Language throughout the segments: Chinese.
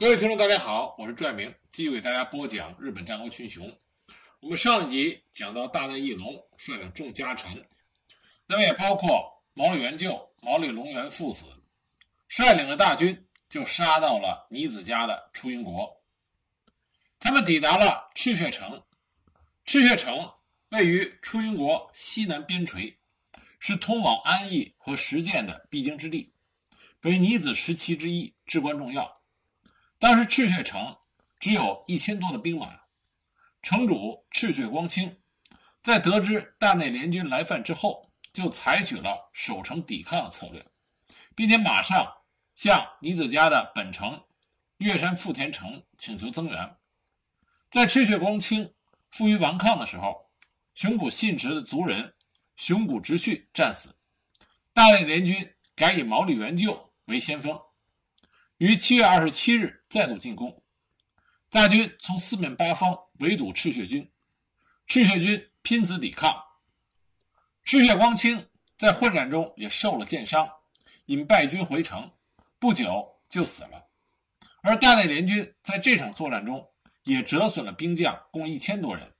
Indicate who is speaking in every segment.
Speaker 1: 各位听众，大家好，我是拽明，继续给大家播讲日本战国群雄。我们上一集讲到大内义隆率领众家臣，那么也包括毛利元就、毛利隆元父子，率领了大军就杀到了尼子家的出云国。他们抵达了赤血城，赤血城位于出云国西南边陲，是通往安邑和石见的必经之地，为尼子十旗之一，至关重要。当时赤血城只有一千多的兵马，城主赤血光清在得知大内联军来犯之后，就采取了守城抵抗的策略，并且马上向尼子家的本城月山富田城请求增援。在赤血光清负隅顽抗的时候，熊谷信直的族人熊谷直绪战死，大内联军改以毛利元就为先锋。于七月二十七日再度进攻，大军从四面八方围堵赤血军，赤血军拼死抵抗。赤血光清在混战中也受了箭伤，因败军回城，不久就死了。而大内联军在这场作战中也折损了兵将共一千多人。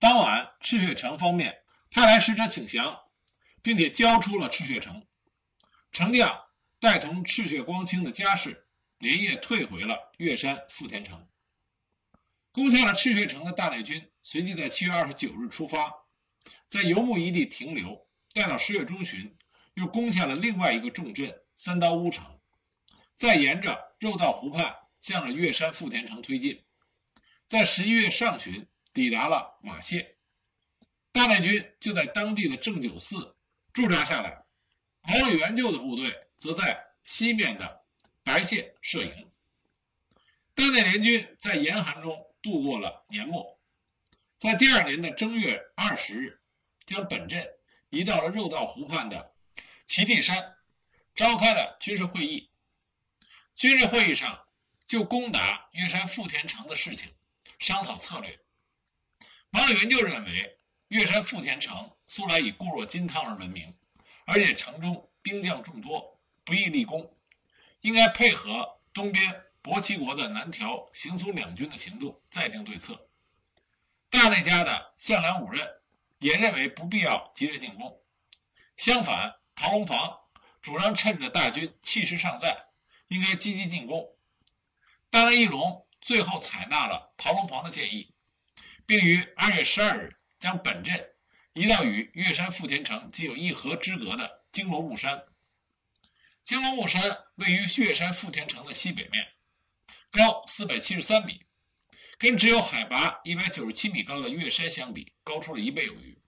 Speaker 1: 当晚，赤血城方面派来使者请降，并且交出了赤血城，城将。带同赤血光清的家世，连夜退回了月山富田城。攻下了赤血城的大内军，随即在七月二十九日出发，在游牧一地停留，待到十月中旬，又攻下了另外一个重镇三刀屋城，再沿着肉道湖畔向着月山富田城推进，在十一月上旬抵达了马县，大内军就在当地的正九寺驻扎下来，毛利元就的部队。则在西面的白县设营。大内联军在严寒中度过了年末，在第二年的正月二十日，将本镇移到了肉道湖畔的齐地山，召开了军事会议。军事会议上就攻打月山富田城的事情商讨策略。毛利元就认为，月山富田城素来以固若金汤而闻名，而且城中兵将众多。不易立功，应该配合东边博齐国的南条、行苏两军的行动，再定对策。大内家的向良五任也认为不必要急着进攻，相反，陶龙房主张趁着大军气势尚在，应该积极进攻。大内义隆最后采纳了陶龙房的建议，并于二月十二日将本镇移到与月山富田城仅有一河之隔的金罗木山。金龙木山位于岳山富田城的西北面，高四百七十三米，跟只有海拔一百九十七米高的月山相比，高出了一倍有余。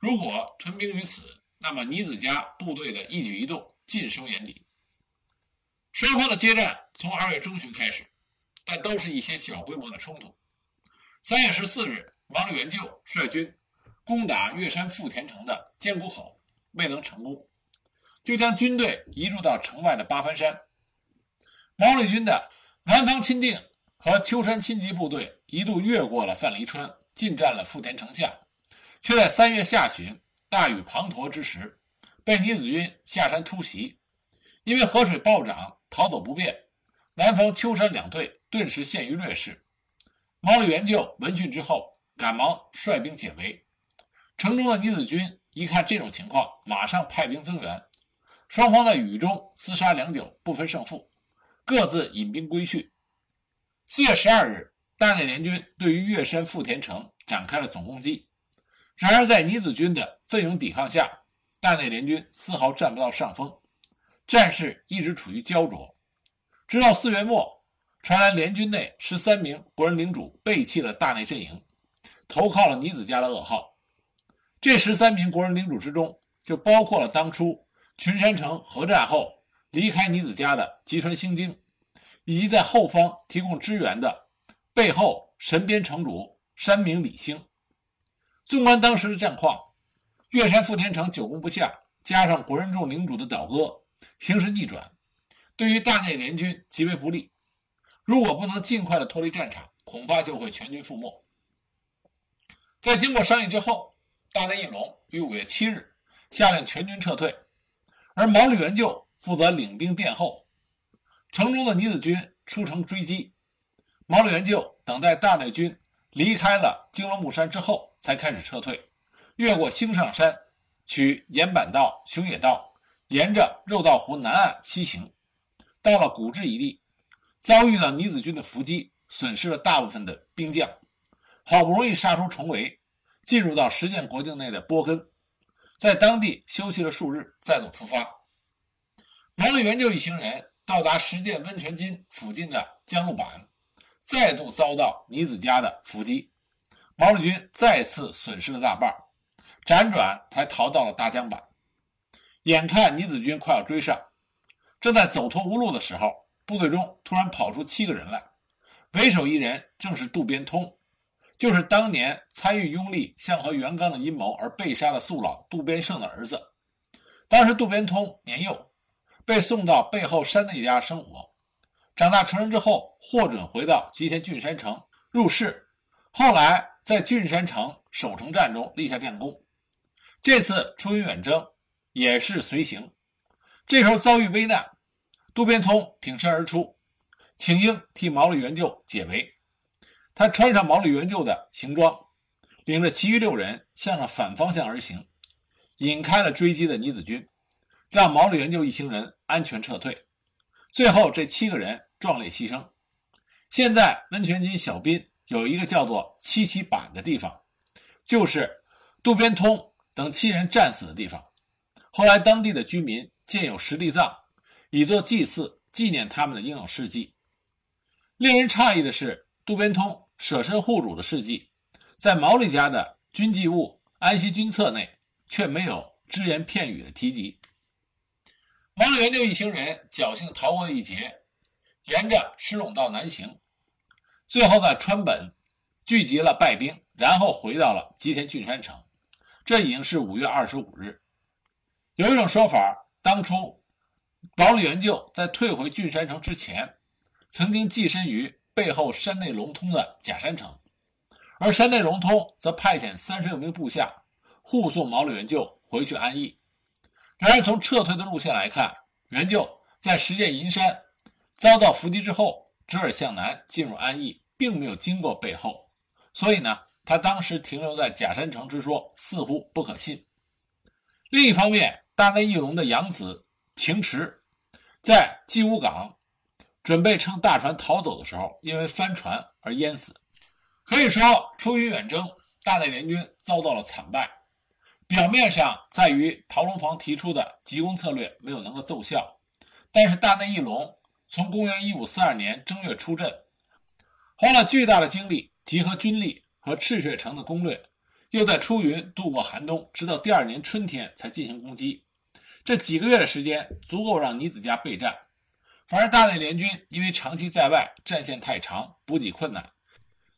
Speaker 1: 如果屯兵于此，那么尼子家部队的一举一动尽收眼底。双方的接战从二月中旬开始，但都是一些小规模的冲突。三月十四日，王元就率军攻打月山富田城的坚固口，未能成功。就将军队移驻到城外的八幡山。毛利军的南方钦定和秋山亲吉部队一度越过了范蠡川，进占了富田城下，却在三月下旬大雨滂沱之时，被尼子军下山突袭。因为河水暴涨，逃走不便，南方秋山两队顿时陷于劣势。毛利元就闻讯之后，赶忙率兵解围。城中的尼子军一看这种情况，马上派兵增援。双方在雨中厮杀良久，不分胜负，各自引兵归去。四月十二日，大内联军对于月山富田城展开了总攻击。然而，在尼子军的奋勇抵抗下，大内联军丝毫占不到上风，战事一直处于焦灼。直到四月末，传来联军内十三名国人领主背弃了大内阵营，投靠了尼子家的噩耗。这十三名国人领主之中，就包括了当初。群山城合战后离开尼子家的吉川兴经，以及在后方提供支援的背后神边城主山明李兴。纵观当时的战况，月山富田城久攻不下，加上国人众领主的倒戈，形势逆转，对于大内联军极为不利。如果不能尽快的脱离战场，恐怕就会全军覆没。在经过商议之后，大内义隆于五月七日下令全军撤退。而毛利元就负责领兵殿后，城中的尼子军出城追击。毛利元就等待大内军离开了京罗木山之后，才开始撤退，越过兴上山，取岩板道、熊野道，沿着肉道湖南岸西行，到了古治一地，遭遇了倪子军的伏击，损失了大部分的兵将，好不容易杀出重围，进入到石见国境内的波根，在当地休息了数日，再度出发。毛利元就一行人到达石见温泉津附近的江路坂。再度遭到倪子家的伏击，毛利军再次损失了大半，辗转才逃到了大江坂。眼看倪子军快要追上，正在走投无路的时候，部队中突然跑出七个人来，为首一人正是渡边通，就是当年参与拥立向和元纲的阴谋而被杀的宿老渡边胜的儿子。当时渡边通年幼，被送到背后山内家生活。长大成人之后，获准回到吉田郡山城入仕，后来在郡山城守城战中立下战功。这次出云远征也是随行，这时候遭遇危难，渡边通挺身而出，请缨替毛利元就解围。他穿上毛利元就的行装，领着其余六人向着反方向而行，引开了追击的尼子军，让毛利元就一行人安全撤退。最后这七个人。壮烈牺牲。现在温泉津小滨有一个叫做七七坂的地方，就是渡边通等七人战死的地方。后来当地的居民建有石地藏，以作祭祀，纪念他们的英勇事迹。令人诧异的是，渡边通舍身护主的事迹，在毛利家的军纪物安息军册内却没有只言片语的提及。毛利元就一行人侥幸逃过一劫。沿着石垄道南行，最后在川本聚集了败兵，然后回到了吉田郡山城。这已经是五月二十五日。有一种说法，当初毛利元就在退回郡山城之前，曾经寄身于背后山内隆通的假山城，而山内隆通则派遣三十六名部下护送毛利元就回去安逸。然而，从撤退的路线来看，元就在石见银山。遭到伏击之后，折耳向南进入安邑，并没有经过背后，所以呢，他当时停留在假山城之说似乎不可信。另一方面，大内义隆的养子晴池在纪武港准备乘大船逃走的时候，因为翻船而淹死。可以说，出于远征，大内联军遭到了惨败。表面上在于陶龙房提出的急攻策略没有能够奏效，但是大内义隆。从公元一五四二年正月出阵，花了巨大的精力集合军力和赤血城的攻略，又在出云度过寒冬，直到第二年春天才进行攻击。这几个月的时间足够让尼子家备战。反而大内联军因为长期在外，战线太长，补给困难，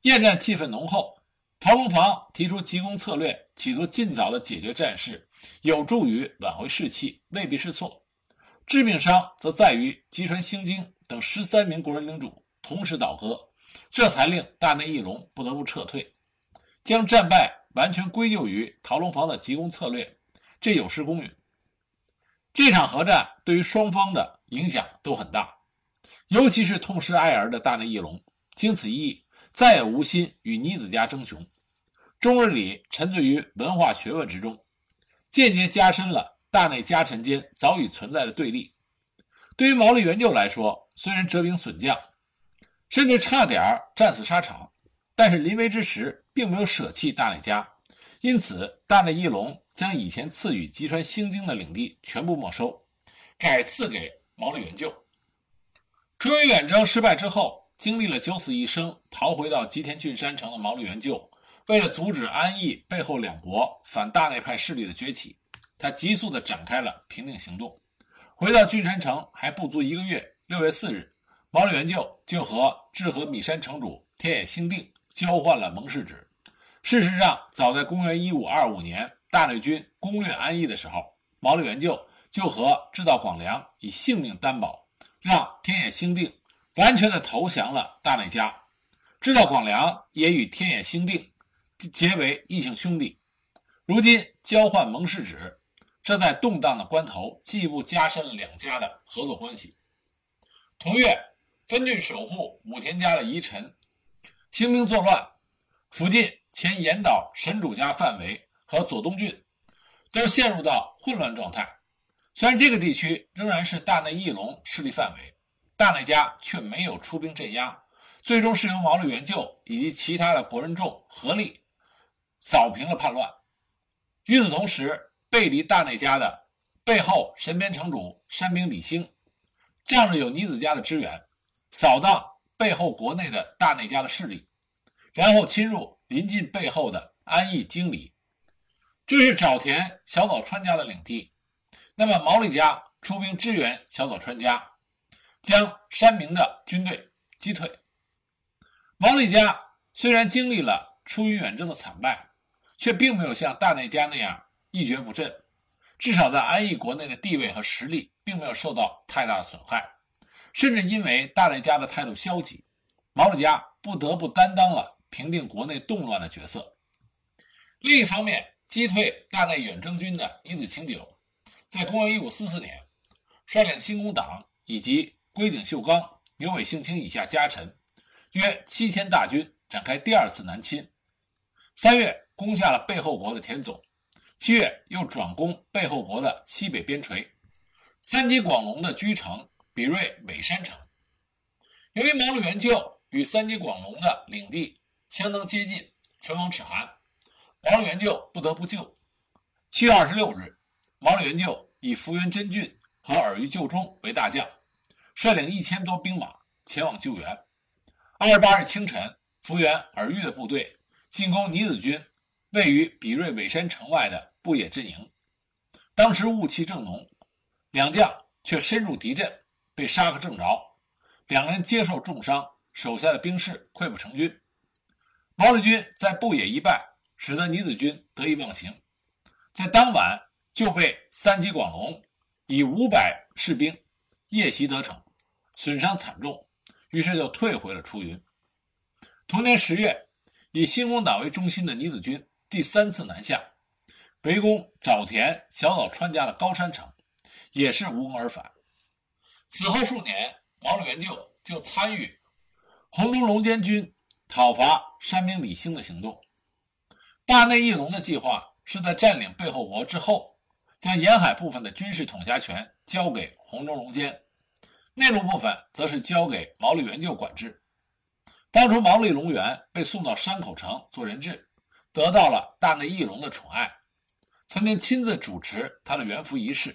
Speaker 1: 厌战气氛浓厚。陶龙房提出急攻策略，企图尽早的解决战事，有助于挽回士气，未必是错。致命伤则在于吉川兴经等十三名国人领主同时倒戈，这才令大内义隆不得不撤退，将战败完全归咎于陶龙房的急攻策略，这有失公允。这场核战对于双方的影响都很大，尤其是痛失爱儿的大内义隆，经此一役，再也无心与尼子家争雄，终日里沉醉于文化学问之中，间接加深了。大内家臣间早已存在的对立，对于毛利元就来说，虽然折兵损将，甚至差点战死沙场，但是临危之时并没有舍弃大内家，因此大内义隆将以前赐予吉川兴经的领地全部没收，改赐给毛利元就。出云远征失败之后，经历了九死一生逃回到吉田郡山城的毛利元就，为了阻止安义背后两国反大内派势力的崛起。他急速地展开了平定行动，回到郡山城还不足一个月。六月四日，毛利元就就和志和米山城主天野兴定交换了盟誓纸。事实上，早在公元一五二五年大内军攻略安邑的时候，毛利元就就和知道广良以性命担保，让天野兴定完全的投降了大内家。知道广良也与天野兴定结为异姓兄弟。如今交换盟誓纸。这在动荡的关头，进一步加深了两家的合作关系。同月，分郡守护武田家的遗臣，兴兵作乱，附近前岩岛神主家范围和佐东郡都陷入到混乱状态。虽然这个地区仍然是大内义隆势力范围，大内家却没有出兵镇压，最终是由毛利元就以及其他的国人众合力扫平了叛乱。与此同时，背离大内家的背后神边城主山兵李兴，仗着有尼子家的支援，扫荡背后国内的大内家的势力，然后侵入临近背后的安艺京里，这是沼田小早川家的领地。那么毛利家出兵支援小早川家，将山明的军队击退。毛利家虽然经历了出云远征的惨败，却并没有像大内家那样一蹶不振，至少在安艺国内的地位和实力并没有受到太大的损害，甚至因为大内家的态度消极，毛利家不得不担当了平定国内动乱的角色。另一方面，击退大内远征军的伊子清久。在公元一五四四年，率领新宫党以及龟井秀刚、牛尾幸清以下家臣约七千大军展开第二次南侵。三月攻下了背后国的田总，七月又转攻背后国的西北边陲三吉广隆的居城比瑞尾山城。由于毛利元就与三吉广隆的领地相当接近，唇亡齿寒，毛利元就不得不救。七月二十六日。毛利元就以福原真俊和尔虞旧中为大将，率领一千多兵马前往救援。二十八日清晨，福原、尔虞的部队进攻尼子军位于比瑞尾山城外的布野阵营。当时雾气正浓，两将却深入敌阵，被杀个正着。两人接受重伤，手下的兵士溃不成军。毛利军在布野一败，使得尼子军得意忘形。在当晚。就被三吉广隆以五百士兵夜袭得逞，损伤惨重，于是就退回了出云。同年十月，以新宫党为中心的尼子军第三次南下，围攻沼田小岛川家的高山城，也是无功而返。此后数年，毛利元就就参与红中龙间军讨伐山兵李兴的行动。大内义隆的计划是在占领背后国之后。将沿海部分的军事统辖权交给红中龙坚，内陆部分则是交给毛利元就管制。当初毛利隆元被送到山口城做人质，得到了大内义隆的宠爱，曾经亲自主持他的元服仪式，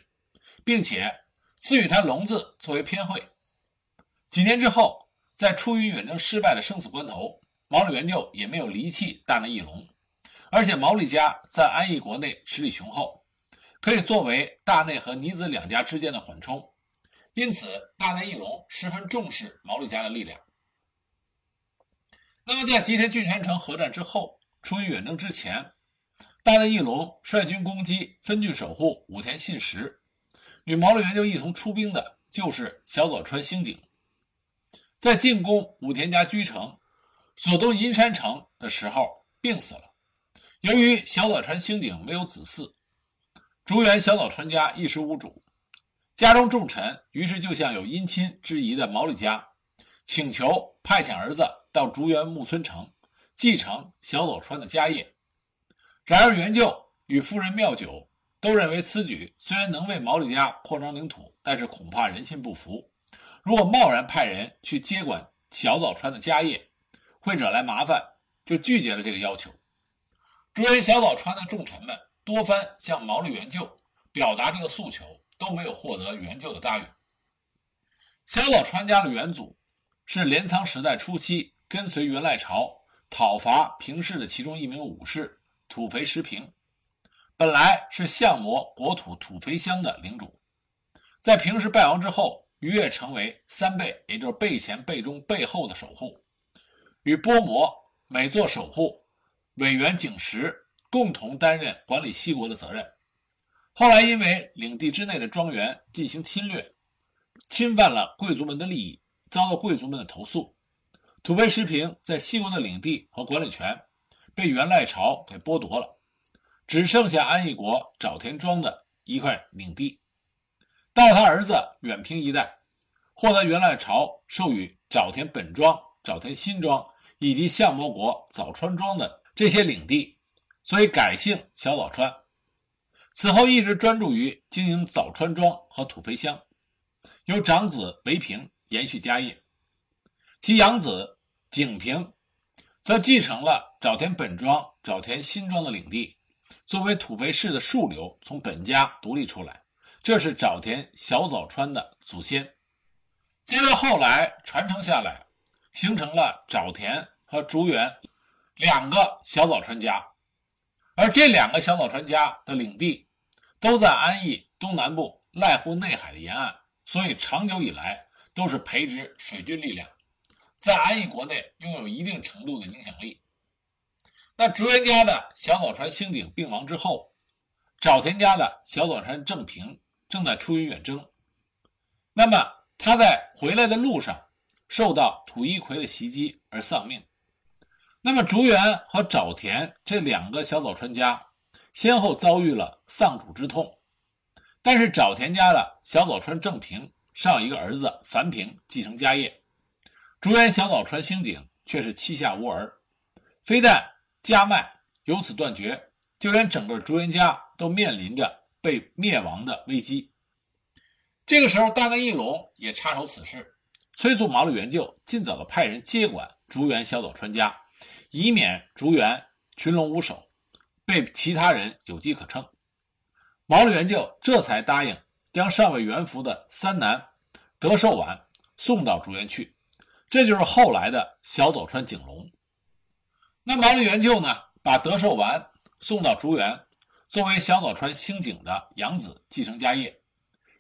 Speaker 1: 并且赐予他龙字作为偏讳。几年之后，在出云远征失败的生死关头，毛利元就也没有离弃大内义隆，而且毛利家在安艺国内实力雄厚。可以作为大内和尼子两家之间的缓冲，因此大内义隆十分重视毛利家的力量。那么，在吉田郡山城合战之后，出于远征之前，大内义隆率军攻击分郡守护武田信实，与毛利元就一同出兵的就是小早川兴景。在进攻武田家居城佐东银山城的时候病死了。由于小早川兴景没有子嗣。竹原小早川家一时无主，家中重臣于是就向有姻亲之谊的毛利家请求派遣儿子到竹原木村城继承小早川的家业。然而元就与夫人妙久都认为此举虽然能为毛利家扩张领土，但是恐怕人心不服。如果贸然派人去接管小早川的家业，会惹来麻烦，就拒绝了这个要求。竹原小早川的重臣们。多番向毛利元就表达这个诉求，都没有获得元就的答应。小早川家的元祖是镰仓时代初期跟随源赖朝讨伐平氏的其中一名武士土肥石平，本来是相模国土土肥乡的领主，在平氏败亡之后，一跃成为三倍，也就是背前、背中、背后的守护，与波摩每座守护委员景石。共同担任管理西国的责任。后来因为领地之内的庄园进行侵略，侵犯了贵族们的利益，遭到贵族们的投诉。土肥石平在西国的领地和管理权被元赖朝给剥夺了，只剩下安艺国沼田庄的一块领地。到他儿子远平一代，获得元赖朝授予沼田本庄、沼田新庄以及相模国早川庄的这些领地，所以改姓小早川。此后一直专注于经营早川庄和土肥乡，由长子韦平延续家业，其养子景平则继承了沼田本庄、沼田新庄的领地，作为土肥氏的庶流从本家独立出来。这是沼田小早川的祖先。接着后来传承下来，形成了沼田和竹园两个小早川家，而这两个小早川家的领地都在安邑东南部濑户内海的沿岸，所以长久以来都是培植水军力量，在安邑国内拥有一定程度的影响力。那竹原家的小早川兴景病亡之后，沼田家的小早川正平正在出于远征，那么他在回来的路上受到土一葵的袭击而丧命。那么竹园和沼田这两个小早川家先后遭遇了丧主之痛，但是沼田家的小早川正平尚有一个儿子樊平继承家业，竹园小早川兴景却是膝下无儿，非但家脉由此断绝，就连整个竹园家都面临着。被灭亡的危机。这个时候，大内义隆也插手此事，催促毛利元就尽早的派人接管竹原小早川家，以免竹原群龙无首，被其他人有机可乘。毛利元就这才答应将尚未元服的三男德寿丸送到竹原去，这就是后来的小早川景隆。那毛利元就呢，把德寿丸送到竹原。作为小早川兴景的养子继承家业，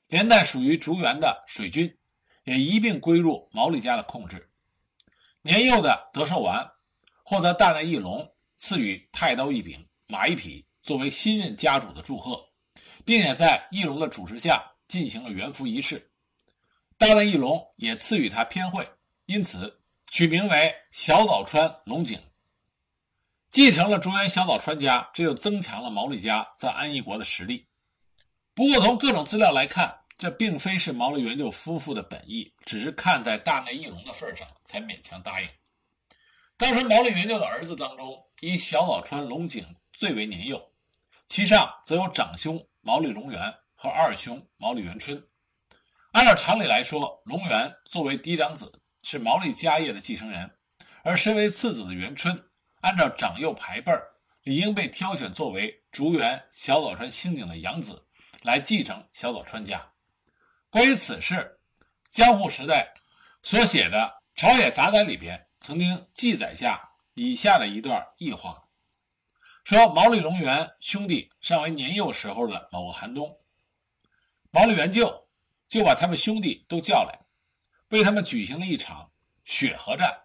Speaker 1: 连带属于竹原的水军也一并归入毛利家的控制。年幼的德寿丸获得大内义隆赐予太刀一柄、马一匹作为新任家主的祝贺，并且在义隆的主持下进行了元服仪式。大内义隆也赐予他偏讳，因此取名为小早川龙井。继承了竹原小早川家，这就增强了毛利家在安艺国的实力。不过，从各种资料来看，这并非是毛利元就夫妇的本意，只是看在大内义隆的份上才勉强答应。当时毛利元就的儿子当中，以小早川龙井最为年幼，其上则有长兄毛利隆元和二兄毛利元春。按照常理来说，隆元作为嫡长子，是毛利家业的继承人，而身为次子的元春。按照长幼排辈儿，理应被挑选作为竹原小早川兴景的养子，来继承小早川家。关于此事，江户时代所写的《朝野杂载》里边曾经记载下以下的一段异话：说毛利隆元兄弟尚为年幼时候的某个寒冬，毛利元就就把他们兄弟都叫来，为他们举行了一场雪河战。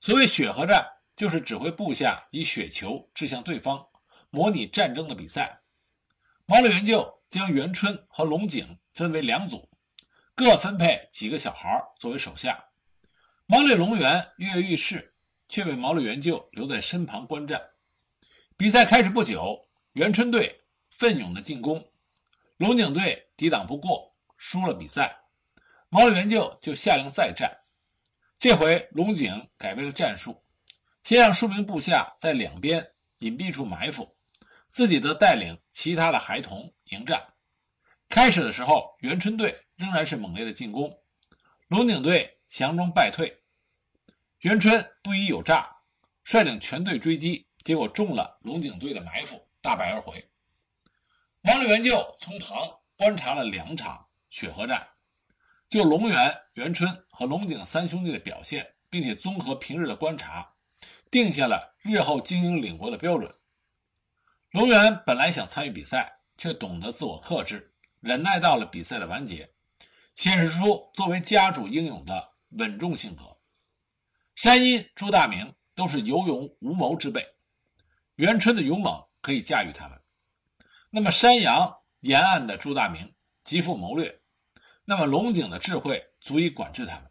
Speaker 1: 所谓雪河战。就是指挥部下以雪球掷向对方，模拟战争的比赛。毛利元就将元春和龙井分为两组，各分配几个小孩作为手下。毛利隆元跃跃欲试，却被毛利元就留在身旁观战。比赛开始不久，元春队奋勇的进攻，龙井队抵挡不过，输了比赛。毛利元就就下令再战，这回龙井改变了战术。先让数名部下在两边隐蔽处埋伏，自己则带领其他的孩童迎战。开始的时候，元春队仍然是猛烈的进攻，龙井队强中败退。元春不疑有诈，率领全队追击，结果中了龙井队的埋伏，大败而回。王立元就从旁观察了两场雪河战，就龙元、元春和龙井三兄弟的表现，并且综合平日的观察。定下了日后经营领国的标准。龙源本来想参与比赛，却懂得自我克制，忍耐到了比赛的完结，显示出作为家主英勇的稳重性格。山阴、朱大明都是有勇无谋之辈，元春的勇猛可以驾驭他们。那么山阳沿岸的朱大明极富谋略，那么龙井的智慧足以管制他们。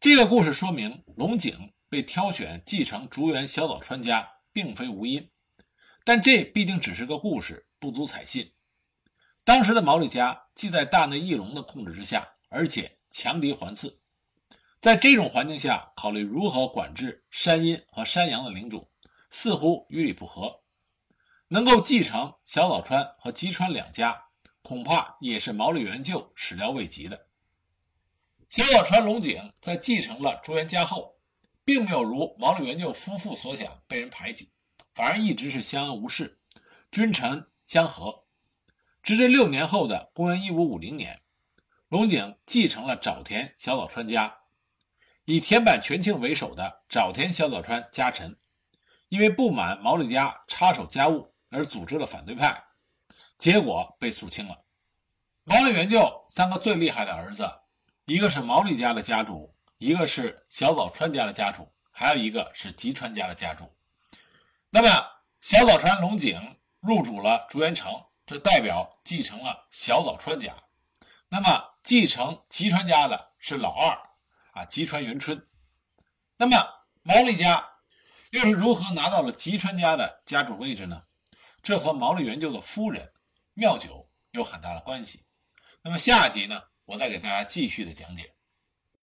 Speaker 1: 这个故事说明龙井。被挑选继承竹园小早川家，并非无因，但这毕竟只是个故事，不足采信。当时的毛利家既在大内义隆的控制之下，而且强敌环伺。在这种环境下，考虑如何管制山阴和山阳的领主，似乎与理不合。能够继承小早川和吉川两家，恐怕也是毛利元就始料未及的。小早川龙井在继承了朱元家后，并没有如毛利元就夫妇所想被人排挤，反而一直是相安无事，君臣相和。直至六年后的公元一五五零年，龙井继承了沼田小早川家。以田坂全庆为首的沼田小早川家臣，因为不满毛利家插手家务而组织了反对派，结果被肃清了。毛利元就三个最厉害的儿子，一个是毛利家的家主，一个是小早川家的家主，还有一个是吉川家的家主。那么小早川龙井入主了竹原城，这代表继承了小早川家。那么继承吉川家的是老二。啊，吉川元春。那么毛利家又是如何拿到了吉川家的家主位置呢？这和毛利元就的夫人妙九有很大的关系。那么下集呢，我再给大家继续的讲解。